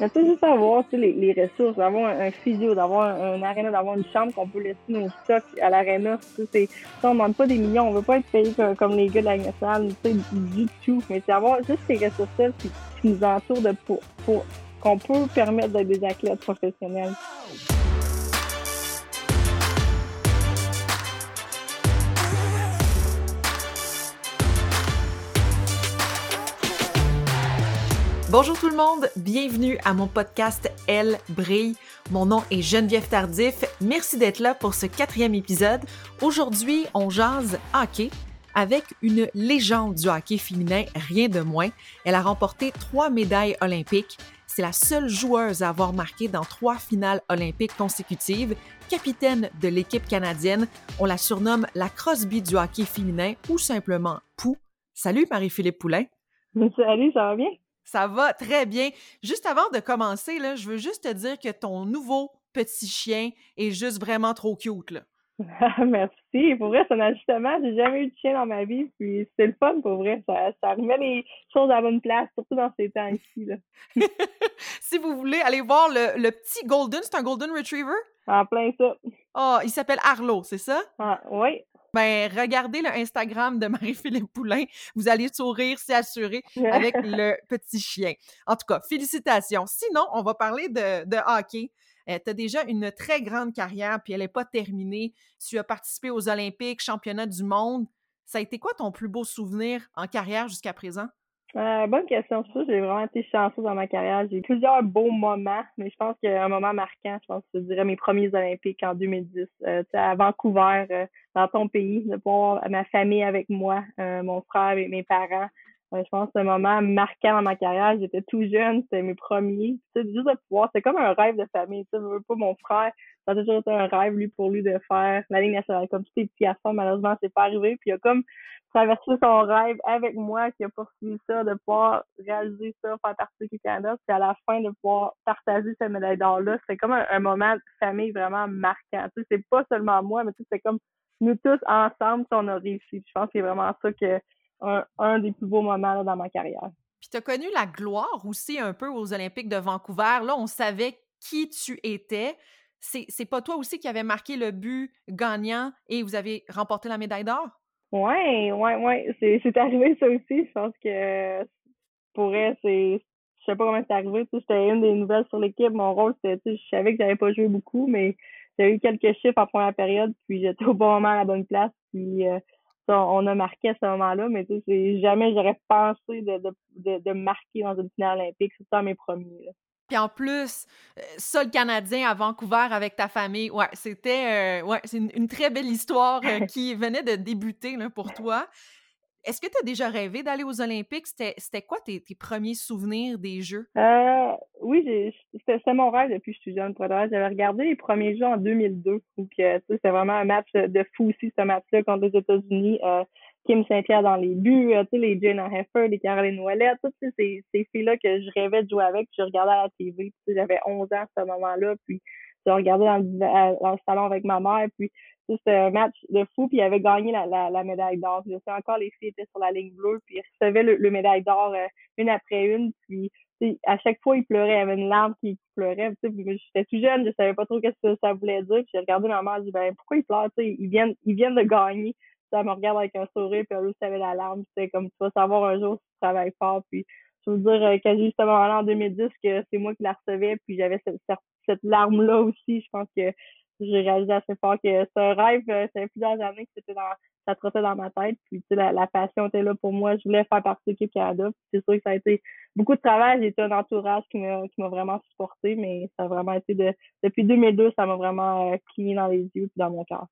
Mais tu sais, juste avoir les, les ressources, d'avoir un, physio, d'avoir un, un d'avoir une chambre qu'on peut laisser nos stocks à l'aréna. Tu on ne demande pas des millions, on veut pas être payé comme, les gars de la nationale, du tout. Mais c'est avoir juste ces ressources-là qui, nous entourent de, pour, pour qu'on peut permettre d'être des athlètes professionnels. Bonjour tout le monde, bienvenue à mon podcast Elle brille. Mon nom est Geneviève Tardif. Merci d'être là pour ce quatrième épisode. Aujourd'hui, on jase hockey avec une légende du hockey féminin, rien de moins. Elle a remporté trois médailles olympiques. C'est la seule joueuse à avoir marqué dans trois finales olympiques consécutives. Capitaine de l'équipe canadienne, on la surnomme la Crosby du hockey féminin ou simplement Pou. Salut Marie-Philippe Poulain. Salut, ça va bien? Ça va très bien. Juste avant de commencer, là, je veux juste te dire que ton nouveau petit chien est juste vraiment trop cute. Là. Merci. Pour vrai, c'est un ajustement. J'ai jamais eu de chien dans ma vie. Puis c'est le fun pour vrai. Ça, ça remet les choses à la bonne place, surtout dans ces temps-ci. si vous voulez aller voir le, le petit Golden, c'est un Golden Retriever? En plein ça. oh, il s'appelle Arlo, c'est ça? Ah, oui. Ben, regardez le Instagram de Marie-Philippe Poulain. Vous allez sourire, c'est assuré, avec le petit chien. En tout cas, félicitations. Sinon, on va parler de, de hockey. Euh, tu as déjà une très grande carrière, puis elle n'est pas terminée. Tu as participé aux Olympiques, championnats du monde. Ça a été quoi ton plus beau souvenir en carrière jusqu'à présent? Euh, bonne question. Ça, j'ai vraiment été chanceuse dans ma carrière. J'ai eu plusieurs beaux moments, mais je pense qu'un moment marquant, je pense que je dirais mes premiers Olympiques en 2010. Euh, à Vancouver, euh, dans ton pays, de voir ma famille avec moi, euh, mon frère et mes parents. je pense que c'est un moment marquant dans ma carrière. J'étais tout jeune, c'était mes premiers. juste de pouvoir, c'est comme un rêve de famille. Tu sais, pas mon frère, ça a toujours été un rêve, lui, pour lui, de faire la Ligue nationale. Comme tous les petits garçons, malheureusement, c'est pas arrivé. Puis il a comme son rêve avec moi, qui a poursuivi ça, de pouvoir réaliser ça, faire partie du Canada, puis à la fin de pouvoir partager cette médaille d'or-là. C'est comme un, moment de famille vraiment marquant. Tu sais, c'est pas seulement moi, mais tu sais, c'est comme nous tous ensemble on a réussi. Je pense que c'est vraiment ça que un, un des plus beaux moments dans ma carrière. Puis tu as connu la gloire aussi un peu aux Olympiques de Vancouver. Là, on savait qui tu étais. C'est pas toi aussi qui avais marqué le but gagnant et vous avez remporté la médaille d'or? Ouais, ouais, ouais. C'est arrivé ça aussi. Je pense que pour elle, c'est. Je sais pas comment c'est arrivé. J'étais une des nouvelles sur l'équipe. Mon rôle, c'était. Je savais que j'avais pas joué beaucoup, mais j'ai eu quelques chiffres en première période, puis j'étais au bon moment à la bonne place. Puis euh, on a marqué à ce moment-là, mais tu sais, jamais j'aurais pensé de, de, de, marquer dans une finale olympique. C'est ça mes premiers. Là. Puis en plus, euh, ça, le Canadien à Vancouver avec ta famille, ouais, c'était euh, ouais, c'est une, très belle histoire euh, qui venait de débuter là, pour toi. Est-ce que tu as déjà rêvé d'aller aux Olympiques? C'était quoi tes, tes, premiers souvenirs des Jeux? Euh, oui, c'était mon rêve depuis que je suis jeune. J'avais regardé les premiers Jeux en 2002. Donc, c'était vraiment un match de fou aussi, ce match-là, contre les États-Unis. Kim Saint-Pierre dans les buts, euh, les Jane Heffer, les Caroline Ouellet, toutes ces, ces filles-là que je rêvais de jouer avec, je regardais à la TV, j'avais 11 ans à ce moment-là, puis je regardais dans le, salon avec ma mère, puis c'était un match de fou, puis il avait gagné la, médaille d'or. Je sais encore, les filles étaient sur la ligne bleue, puis ils recevaient le, médaille d'or euh, une après une, puis à chaque fois, ils pleuraient, il y avait une larme qui pleurait. J'étais tout jeune, je savais pas trop ce que ça voulait dire. Puis j'ai regardé ma mère, j'ai dit ben pourquoi ils pleurent, ils viennent, ils viennent de gagner elle me regarde avec un sourire, puis elle aussi avait la larme. C'est comme tu vas savoir un jour si tu travailles fort. Puis je veux dire euh, que j'ai eu ce moment-là en 2010 que c'est moi qui la recevais, puis j'avais cette, cette, larme-là aussi. Je pense que j'ai réalisé assez fort que c'est un rêve, euh, ça fait plusieurs années que c'était dans ça trottait dans ma tête. Puis tu sais, la, la, passion était là pour moi. Je voulais faire partie de l'équipe Canada. C'est sûr que ça a été beaucoup de travail. J'ai été un entourage qui m'a qui m'a vraiment supporté, mais ça a vraiment été de depuis 2002, ça m'a vraiment euh, cligné dans les yeux et dans mon cœur.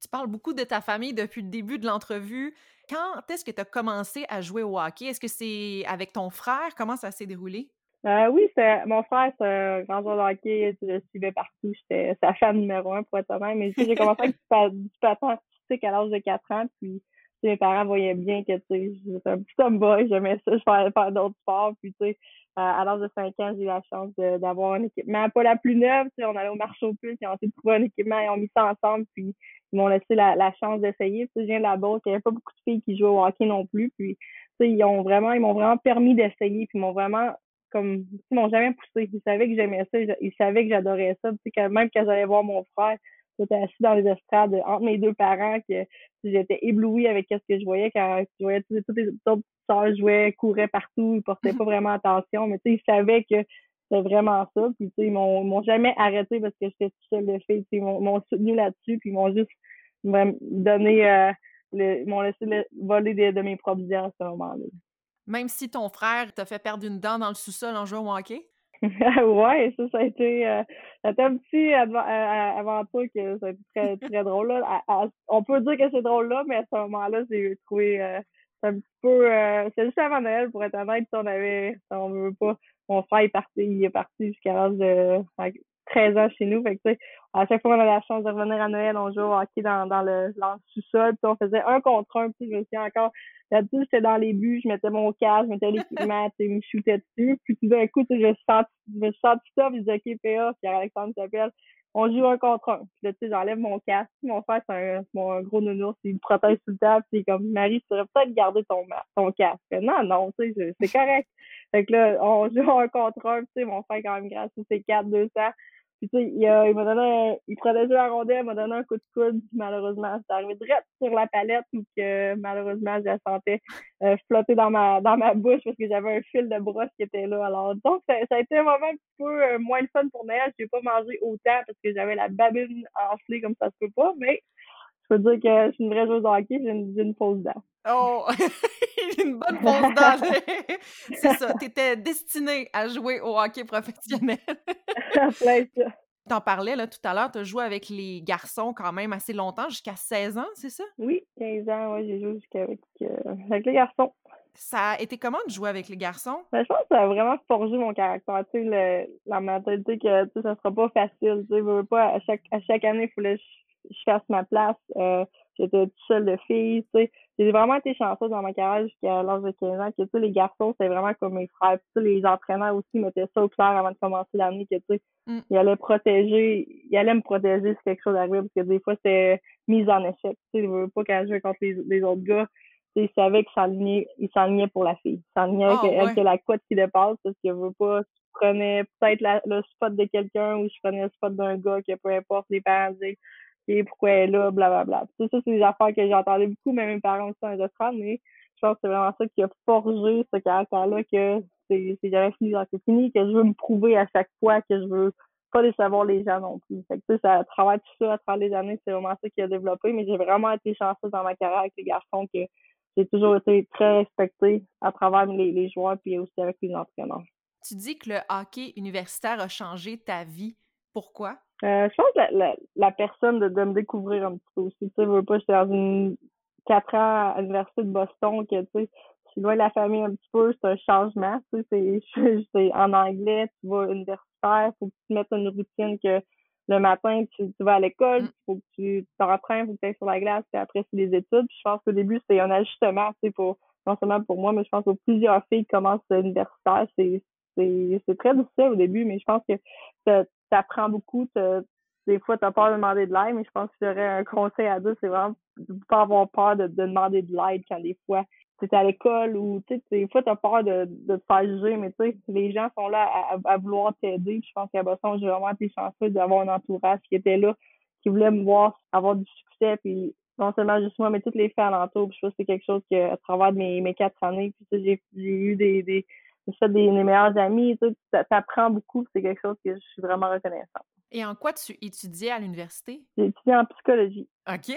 Tu parles beaucoup de ta famille depuis le début de l'entrevue. Quand est-ce que tu as commencé à jouer au hockey? Est-ce que c'est avec ton frère? Comment ça s'est déroulé? Euh, oui, mon frère, c'est un grand joueur de hockey. Je le suivais partout. J'étais sa fan numéro un, pour être honnête. Mais j'ai commencé avec du, patin artistique à l'âge de 4 ans. Puis mes parents voyaient bien que j'étais un petit tomboy. J'aimais ça. Je faisais faire d'autres sports. Puis tu sais, à l'âge de 5 ans, j'ai eu la chance d'avoir un équipement pas la plus neuve. On allait au marché aux puces, ont essayé de trouver un équipement, ils ont mis ça ensemble, puis ils m'ont laissé la, la chance d'essayer. Je viens de la base, il n'y avait pas beaucoup de filles qui jouaient au hockey non plus. Puis ils ont vraiment, ils m'ont vraiment permis d'essayer, puis ils m'ont vraiment comme, ils m'ont jamais poussé. Ils savaient que j'aimais ça, ils savaient que j'adorais ça. Même quand j'allais voir mon frère, j'étais assis dans les estrades entre mes deux parents, que j'étais éblouie avec ce que je voyais quand je voyais toutes les autres sœurs jouaient, couraient partout, ils portaient pas vraiment attention, mais tu sais, ils savaient que c'était vraiment ça. Puis, tu sais, ils m'ont jamais arrêté parce que j'étais tout seul de fille. Ils m'ont soutenu là-dessus, puis ils m'ont juste donné, euh, ils m'ont laissé voler de, mes propres idées à ce moment-là. Même si ton frère t'a fait perdre une dent dans le sous-sol en jouant au hockey? ouais, ça, ça a été, euh, un petit aventure que ça a été très, très drôle. Là. on peut dire que c'est drôle là, mais à ce moment-là, j'ai trouvé euh, un petit peu. Euh, c'est juste avant Noël, pour être honnête, on avait. On veut pas. Mon frère est parti, il est parti jusqu'à l'âge de 13 ans chez nous. Fait que, à chaque fois qu'on avait la chance de revenir à Noël, on jouait au hockey dans, dans le, sous-sol. on faisais un contre un. Puis je me suis encore Là-dessus, j'étais dans les buts, je mettais mon casque, je mettais l'équipement, tu sais, me shootais dessus. Puis tout d'un coup, tu sais, je sens, je sens ça, puis je dis, OK, PA, Pierre-Alexandre s'appelle, on joue un contre un. Puis là, tu sais, j'enlève mon casque. Mon frère, c'est un, mon gros nounours, il me protège sous le table, puis comme, Marie, tu devrais peut-être garder ton, ton casque. non, non, tu sais, c'est correct. Fait que là, on joue un contre un, tu sais, mon frère, quand même, grâce c'est 4 200 puis tu sais, il, il m'a donné un, il protégeait la rondelle, il m'a donné un coup de coude, malheureusement, c'est arrivé direct sur la palette où que malheureusement je la sentais euh, flotter dans ma dans ma bouche parce que j'avais un fil de brosse qui était là. Alors donc ça, ça a été un moment un petit peu euh, moins le fun pour Noël. J'ai pas mangé autant parce que j'avais la babine enflée comme ça se peut pas, mais je peux dire que je suis une vraie joueuse de hockey, j'ai une, une fausse dent. Oh! une bonne fausse dent! C'est ça, t'étais destinée à jouer au hockey professionnel. T'en parlais là, tout à l'heure, tu as joué avec les garçons quand même assez longtemps, jusqu'à 16 ans, c'est ça? Oui, 15 ans, oui, j'ai joué jusqu'à avec, euh, avec les garçons. Ça a été comment de jouer avec les garçons? Ben, je pense que ça a vraiment forgé mon caractère. Tu sais, la mentalité que tu sais, ça sera pas facile. Tu sais, pas, à chaque, à chaque année, il fallait je fasse ma place. Euh, j'étais toute seule de fille, tu sais. J'ai vraiment été chanceuse dans ma carrière jusqu'à l'âge de 15 ans, que, tu sais, les garçons, c'est vraiment comme mes frères. Puis, les entraîneurs aussi mettaient ça au clair avant de commencer l'année, que, tu sais, mm. ils allaient protéger, ils allaient me protéger si quelque chose arrivait, parce que des fois, c'était mise en échec. Tu sais, je veux pas je jouais contre les, les autres gars, ils savaient qu'ils s'enlignaient pour la fille. Ils s'enlignaient oh, qu'elle que la couette qui dépasse, parce je veux pas, je prenais peut-être le spot de quelqu'un ou je prenais le spot d'un gars, que peu importe, les parents disaient pourquoi elle est là, blablabla. Tout ça, c'est des affaires que j'entendais beaucoup, même mes parents aussi en restaurant, mais je pense que c'est vraiment ça qui a forgé ce caractère-là, que c'est jamais fini, c'est fini, que je veux me prouver à chaque fois, que je veux pas décevoir les gens non plus. Fait que, ça, à travers tout ça, à travers les années, c'est vraiment ça qui a développé, mais j'ai vraiment été chanceuse dans ma carrière avec les garçons, que j'ai toujours été très respectée à travers les, les joueurs, puis aussi avec les entraîneurs. Tu dis que le hockey universitaire a changé ta vie. Pourquoi? Euh, je pense que la, la, personne de, de, me découvrir un petit peu aussi. Tu sais, veux pas, j'étais dans une quatre ans à l'université de Boston, que tu sais, je suis loin de la famille un petit peu, c'est un changement. Tu sais, c'est en anglais, tu vas universitaire, faut que tu te mettes une routine que le matin, tu, tu vas à l'école, il mm. faut que tu t'entraînes, faut que tu ailles sur la glace, puis après, c'est les études. Puis je pense qu'au début, c'est un ajustement, tu sais, pour, non seulement pour moi, mais je pense que plusieurs filles commencent universitaire. C'est, c'est, c'est très difficile au début, mais je pense que t'apprends beaucoup. Des fois, tu as peur de demander de l'aide, mais je pense que j'aurais un conseil à dire, c'est vraiment de pas avoir peur de, demander de l'aide quand des fois tu es à l'école ou tu sais, des fois tu as peur de, de te faire juger, mais tu sais, les gens sont là à, vouloir t'aider. Je pense qu'à Boston, j'ai vraiment été chanceux d'avoir un entourage qui était là, qui voulait me voir avoir du succès, puis non seulement juste moi, mais toutes les filles alentour. je pense que c'est quelque chose que à travers mes, mes quatre années, puis j'ai eu des, des j'ai fait des, des meilleurs amis, tu apprends beaucoup, c'est quelque chose que je suis vraiment reconnaissante. Et en quoi tu étudiais à l'université? J'ai étudié en psychologie. OK.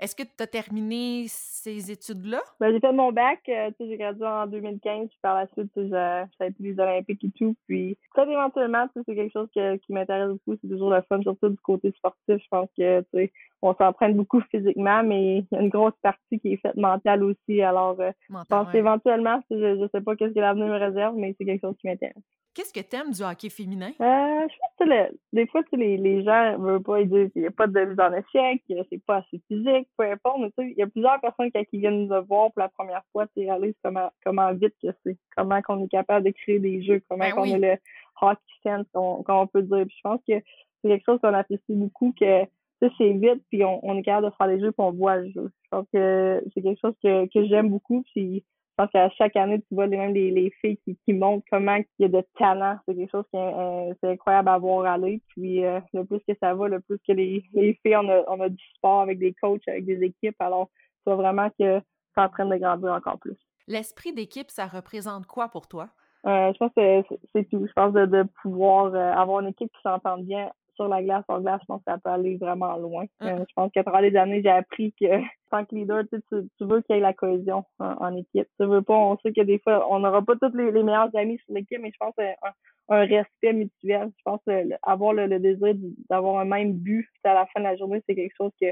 Est-ce que tu as terminé ces études-là? Ben, j'ai fait mon bac, euh, j'ai gradué en 2015, puis par la suite, j'ai été les Olympiques et tout. Puis, peut-être éventuellement, c'est quelque chose qui m'intéresse beaucoup. C'est toujours le fun, surtout du côté sportif. Je pense que, tu sais, on s'entraîne beaucoup physiquement, mais il y a une grosse partie qui est faite mentale aussi. Alors, euh, je pense éventuellement, je, je sais pas qu'est-ce que l'avenir me réserve, mais c'est quelque chose qui m'intéresse. Qu'est-ce que t'aimes du hockey féminin? Euh, je pense que des fois, les, les gens veulent pas dire qu'il n'y a pas de mise en échec, que c'est pas assez physique, peu importe. Mais il y a plusieurs personnes qui, viennent nous voir pour la première fois, tu réalises comment, comment vite que c'est, comment qu'on est capable de créer des jeux, comment ben on a le hockey sense, comme on peut dire. je pense que c'est quelque chose qu'on apprécie beaucoup, que c'est vite, puis on, on, est capable de faire des jeux, puis on voit le jeu. Je pense que c'est quelque chose que, que j'aime beaucoup, puis pense qu'à chaque année, tu vois les, même les, les filles qui, qui montrent comment il y a de talent. C'est quelque chose qui est, euh, incroyable à voir aller. Puis euh, le plus que ça va, le plus que les, les filles, on a, on a du sport avec des coachs, avec des équipes. Alors, tu vois vraiment que c'est en train de grandir encore plus. L'esprit d'équipe, ça représente quoi pour toi? Euh, je pense que c'est tout. Je pense de, de pouvoir avoir une équipe qui s'entende bien sur la glace, en glace, je pense que ça peut aller vraiment loin. Ah. Euh, je pense qu'à travers les années, j'ai appris que tant que leader, tu, tu veux qu'il y ait la cohésion en, équipe. Tu veux pas, on sait que des fois, on n'aura pas tous les, meilleurs amis sur l'équipe, mais je pense un, un respect mutuel. Je pense que avoir le, désir d'avoir un même but à la fin de la journée, c'est quelque chose que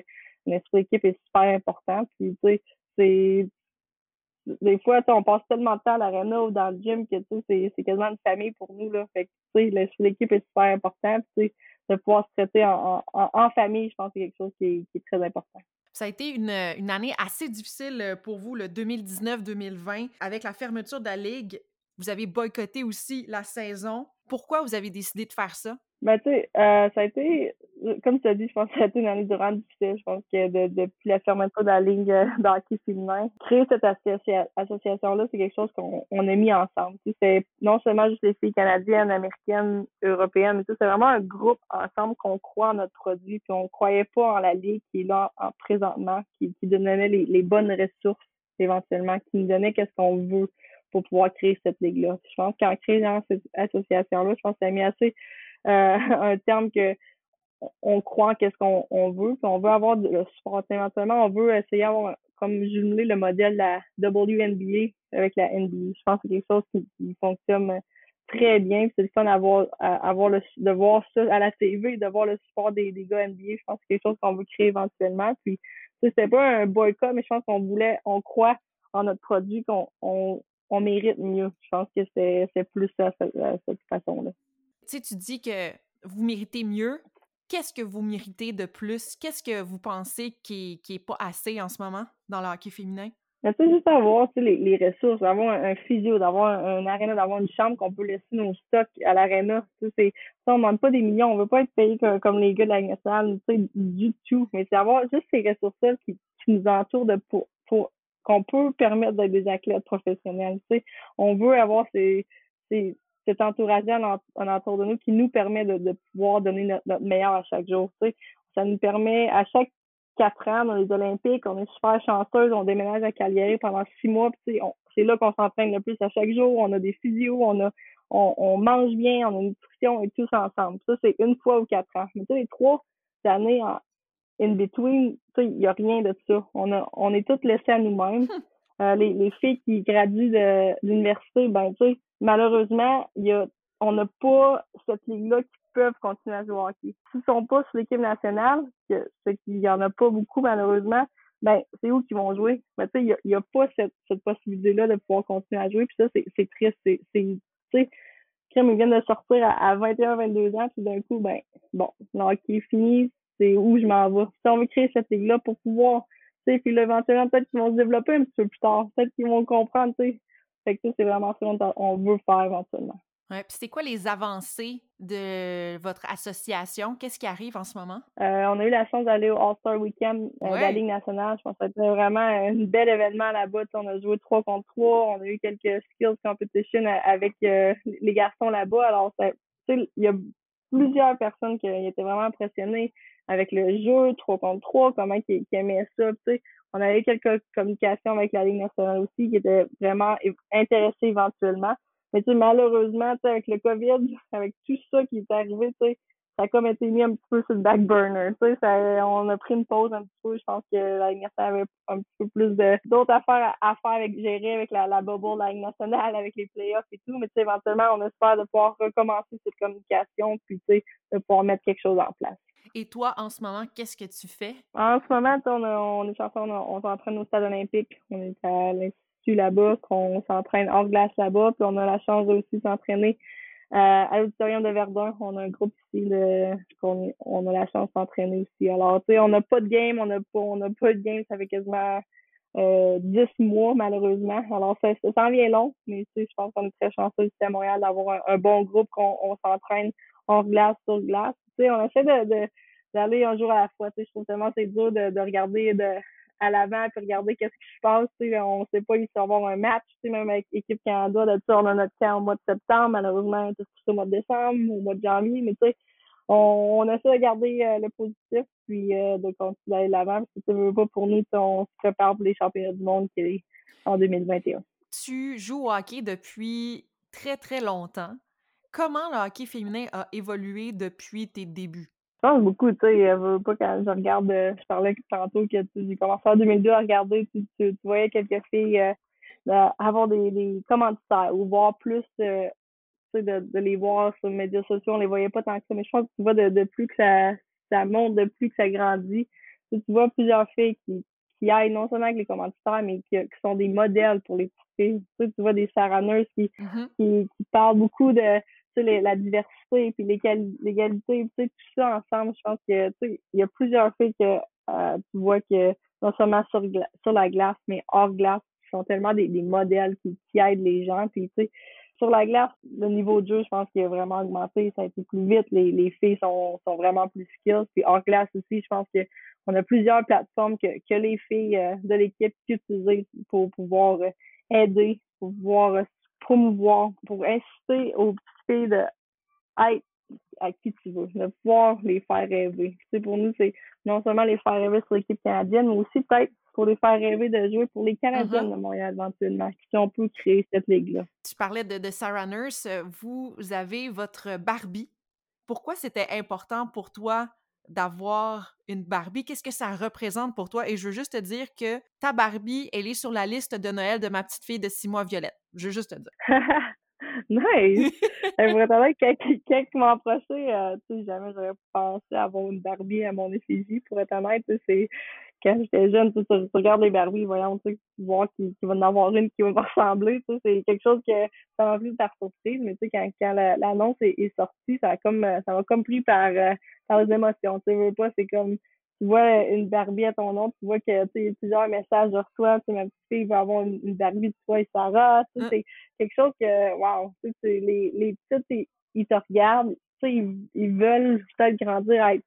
notre équipe est super important. Puis, tu sais, c'est des fois, on passe tellement de temps à l'arena ou dans le gym que c'est, c'est quasiment une famille pour nous. Là. Fait que, l'équipe est super important. De pouvoir se traiter en, famille, je pense que c'est quelque chose qui est, qui est très important. Ça a été une, une, année assez difficile euh, pour vous, le 2019-2020, avec la fermeture de la Ligue. Vous avez boycotté aussi la saison. Pourquoi vous avez décidé de faire ça? Ben, tu sais, euh, ça a été, comme tu as dit, je pense que ça a été une année durant difficile. Je pense que de, depuis la fermeture de la ligne euh, d'hockey féminin, créer cette association-là, c'est quelque chose qu'on on a mis ensemble. C'est non seulement juste les filles canadiennes, américaines, européennes, mais c'est vraiment un groupe ensemble qu'on croit en notre produit, puis on croyait pas en la ligue qui est là en, présentement, qui, qui donnait les, les bonnes ressources éventuellement, qui nous donnait qu'est-ce qu'on veut pour pouvoir créer cette ligue-là. Je pense qu'en créant cette association-là, je pense que ça a mis assez euh, un terme que on croit qu'est-ce qu'on on veut, puis on veut avoir le support. Éventuellement, on veut essayer d'avoir comme jumeler le modèle de la WNBA avec la NBA. Je pense que c'est quelque chose qui, fonctionne très bien. C'est le fun d'avoir avoir le, de voir ça à la TV, de voir le support des, gars NBA. Je pense que c'est quelque chose qu'on veut créer éventuellement. Puis c'était pas un boycott, mais je pense qu'on voulait, on croit en notre produit, qu'on on, on mérite mieux. Je pense que c'est plus ça, cette façon-là tu sais, tu dis que vous méritez mieux. Qu'est-ce que vous méritez de plus? Qu'est-ce que vous pensez qui n'est pas assez en ce moment dans le hockey féminin? Mais tu juste avoir les, les ressources, d'avoir un, physio, d'avoir un, un aréna, d'avoir une chambre qu'on peut laisser nos stocks à l'aréna. Tu sais, on ne demande pas des millions, on veut pas être payé comme, les gars de la nationale, tu sais, du tout. Mais c'est avoir juste ces ressources-là qui, qui nous entourent de pour, pour qu'on peut permettre d'être des athlètes professionnels. Tu sais, on veut avoir ces, cet entourage-là en, entour de nous qui nous permet de, pouvoir donner notre, meilleur à chaque jour. Tu sais. Ça nous permet, à chaque quatre ans dans les Olympiques, on est super chanceuse, on déménage à Cagliari pendant six mois, c'est là qu'on s'entraîne le plus à chaque jour, on a des physios, on a on, mange bien, on a une nutrition et tous ensemble. Ça, c'est une fois ou quatre ans. Mais tu sais, les trois années en in between, tu sais, il n'y a rien de ça. On a on est toutes laissées à nous-mêmes. Euh, les, les filles qui graduent de l'université, ben tu sais, malheureusement, y a, on n'a pas cette ligue-là qui peuvent continuer à jouer au hockey. S'ils sont pas sur l'équipe nationale, c'est qu'il y en a pas beaucoup malheureusement, ben c'est où qu'ils vont jouer? Mais tu sais, il y a, pas cette, cette possibilité-là de pouvoir continuer à jouer. Puis ça, c'est triste. C'est, tu sais, ils viennent de sortir à, à 21, 22 ans, puis d'un coup, ben bon, le hockey est fini, c'est où je m'en vais. Si on veut créer cette ligue-là pour pouvoir, tu sais, puis là, éventuellement, peut-être qu'ils vont se développer un petit peu plus tard. Peut-être qu'ils vont comprendre, tu sais, fait que c'est vraiment ça qu'on veut faire éventuellement. Ouais, puis c'est quoi les avancées de votre association? Qu'est-ce qui arrive en ce moment? Euh, on a eu la chance d'aller au All-Star Weekend euh, de la Ligue nationale. Je pense que c'était vraiment un bel événement là-bas. On a joué 3 contre 3. On a eu quelques skills competition avec euh, les garçons là-bas. Alors, il y a plusieurs personnes qui étaient vraiment impressionnées avec le jeu 3 contre 3, comment ils, aimaient ça. On avait quelques communications avec la Ligue nationale aussi qui étaient vraiment intéressés éventuellement. Mais malheureusement, avec le COVID, avec tout ça qui est arrivé, ça a comme été mis un petit peu sur le back burner. Tu sais, ça, on a pris une pause un petit peu. Je pense que la Ligue nationale avait un petit peu plus de d'autres affaires à, faire avec gérer avec la, la bubble de la Ligue nationale, avec les playoffs et tout. Mais tu sais, éventuellement, on espère de pouvoir recommencer cette communication puis tu sais, de pouvoir mettre quelque chose en place. Et toi, en ce moment, qu'est-ce que tu fais? En ce moment, on, on est on, on s'entraîne au stade olympique. On est à l'Institut là-bas, qu'on s'entraîne hors glace là-bas. Puis on a la chance aussi s'entraîner euh, à l'auditorium de Verdun. On a un groupe ici qu'on on a la chance s'entraîner aussi. Alors, tu sais, on n'a pas de game, on n'a pas, on n'a pas de game, ça fait quasiment euh, 10 mois, malheureusement. Alors, ça, ça s'en vient long, mais tu sais, je pense qu'on est très chanceux ici à Montréal d'avoir un, bon groupe, qu'on on, s'entraîne hors glace, sur glace. Tu sais, on essaie de d'aller un jour à la fois. Tu sais, je trouve tellement c'est dur de, de regarder de à l'avant puis regarder qu'est-ce qui se passe. sais on sait pas, il va avoir un match, même avec l'équipe Canada. Là, on a notre camp au mois de septembre, malheureusement, c'est au mois de décembre, au mois de janvier, mais tu sais, on, on, essaie de garder euh, le positif puis euh, de continuer d'aller l'avant. Si tu veux pas pour nous, on se prépare pour les championnats du monde qui est en 2021. Tu joues au hockey depuis très, très longtemps. Comment le hockey féminin a évolué depuis tes débuts? Beaucoup, tu sais, pas quand je regarde, euh, je parlais tantôt que j'ai commencé en 2002 à regarder, tu, tu, voyais quelques filles euh, avoir des, des ou voir plus, euh, tu sais, de, de, les voir sur les médias sociaux, on les voyait pas tant que ça, mais je pense que tu vois de, de plus que ça, ça monte, de plus que ça grandit. Tu, vois plusieurs filles qui, qui aillent non seulement avec les commentaires, mais qui, qui sont des modèles pour les petites filles. Tu, tu vois des Sarah qui, mm-hmm. qui, qui parlent beaucoup de la diversité puis l'égalité, tout ça ensemble, je pense que il y a plusieurs filles que euh, tu vois que non seulement sur, sur la glace, mais hors glace, qui sont tellement des, des modèles qui, qui aident les gens. Puis tu sais, sur la glace, le niveau de jeu, je pense qu'il a vraiment augmenté, ça a été plus vite, les, les filles sont, sont vraiment plus skills. Puis hors glace aussi, je pense que on a plusieurs plateformes que, que les filles euh, de l'équipe utilisent pour pouvoir euh, aider, pour pouvoir promouvoir, pour inciter aux de être à qui tu veux, de pouvoir les faire rêver. Tu pour nous, c'est non seulement les faire rêver sur l'équipe canadienne, mais aussi peut-être pour les faire rêver de jouer pour les Canadiennes uh-huh. de Montréal éventuellement, qui ont pu créer cette ligue-là. Tu parlais de, de Sarah Nurse. Vous avez votre Barbie. Pourquoi c'était important pour toi d'avoir une Barbie? Qu'est-ce que ça représente pour toi? Et je veux juste te dire que ta Barbie, elle est sur la liste de Noël de ma petite fille de six mois, Violette. Je veux juste te dire. nice! Elle pourrait être quelqu'un qui m'a approché, euh, tu sais, jamais j'aurais pensé avoir une Barbie à mon effigie, pour être honnête. C'est quand j'étais jeune, tu, tu, regardes les Barbies, voyons, tu sais, voir qu'il va en avoir une qui va me ressembler, tu sais, c'est quelque chose que ça m'a pris par surprise, mais tu sais, quand, quand l'annonce est, est, sortie, ça a comme, ça m'a comme pris par, euh, par les émotions, tu sais, pas, c'est comme, tu vois une Barbie à ton nom, tu vois que, tu sais, plusieurs messages de toi, tu sais, ma petite fille va avoir une, Barbie de toi et Sarah, tu sais, mm. c'est quelque chose que, wow, tu sais, les, les petites, ils te regardent, tu sais, ils, ils veulent peut-être grandir à être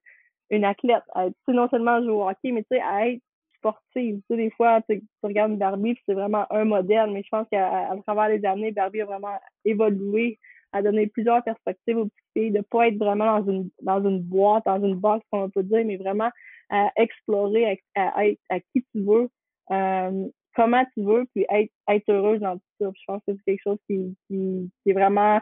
une athlète, à être, non seulement jouer au hockey, mais tu sais, à être sportive. Tu sais, des fois, tu regardes Barbie, c'est vraiment un modèle, mais je pense qu'à travers les années, Barbie a vraiment évolué, a donné plusieurs perspectives aux petites filles, de pas être vraiment dans une dans une boîte, dans une box, comme on peut dire, mais vraiment à explorer, à, être à qui tu veux, euh, comment tu veux, puis être, être heureuse dans tout ça. je pense que c'est quelque chose qui, qui, qui est vraiment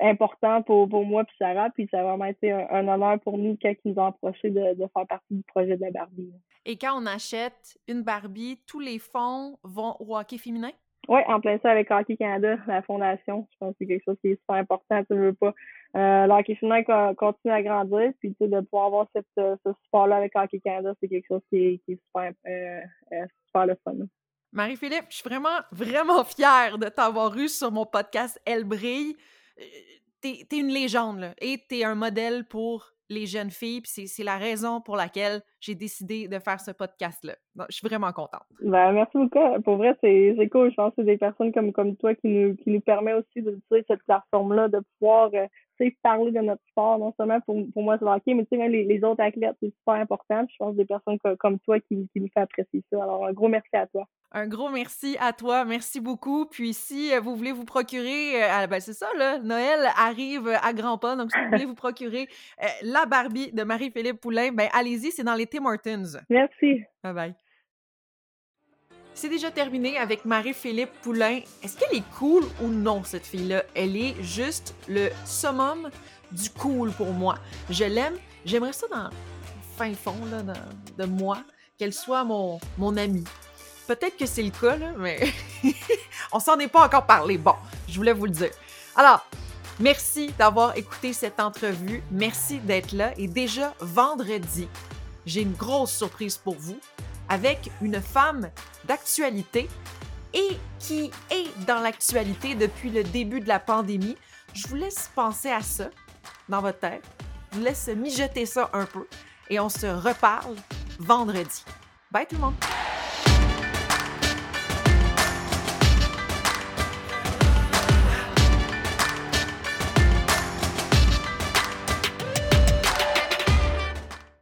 important pour, pour moi puis Sarah. Puis ça a vraiment été un, honneur pour nous quand ils nous ont approché de, de, faire partie du projet de la Barbie. Et quand on achète une Barbie, tous les fonds vont au hockey féminin? Oui, en plein ça avec Hockey Canada, la fondation. Je pense que c'est quelque chose qui est super important. Tu veux pas. Euh, le continue à grandir, puis de pouvoir avoir euh, ce support-là avec Hockey Canada, c'est quelque chose qui est, super, euh, euh super le fun. Marie-Philippe, je suis vraiment, vraiment fière de t'avoir eu sur mon podcast Elle brille. T'es es une légende, là, et t'es un modèle pour les jeunes filles, puis c'est la raison pour laquelle j'ai décidé de faire ce podcast-là. Je suis vraiment contente. Ben, merci beaucoup. Pour vrai, c'est cool. Je pense que c'est des personnes comme, comme toi qui nous, qui nous permet aussi d'utiliser cette plateforme-là, de pouvoir euh, parler de notre sport, non seulement pour, pour moi c'est hockey, mais même les, les, autres athlètes, c'est super important. Je pense des personnes comme, toi qui, qui nous fait apprécier ça. Alors, un gros merci à toi. Un gros merci à toi. Merci beaucoup. Puis si euh, vous voulez vous procurer, euh, ben c'est ça, là, Noël arrive à grands pas. Donc, si vous voulez vous procurer euh, la Barbie de Marie-Philippe Poulain, ben allez-y, c'est dans les Tim Hortons. Merci. Bye bye. C'est déjà terminé avec Marie-Philippe Poulain. Est-ce qu'elle est cool ou non, cette fille-là? Elle est juste le summum du cool pour moi. Je l'aime. J'aimerais ça dans le fin fond là, de moi, qu'elle soit mon, mon amie. Peut-être que c'est le cas, là, mais on s'en est pas encore parlé. Bon, je voulais vous le dire. Alors, merci d'avoir écouté cette entrevue. Merci d'être là. Et déjà, vendredi, j'ai une grosse surprise pour vous avec une femme d'actualité et qui est dans l'actualité depuis le début de la pandémie. Je vous laisse penser à ça dans votre tête. Je vous laisse mijoter ça un peu et on se reparle vendredi. Bye tout le monde!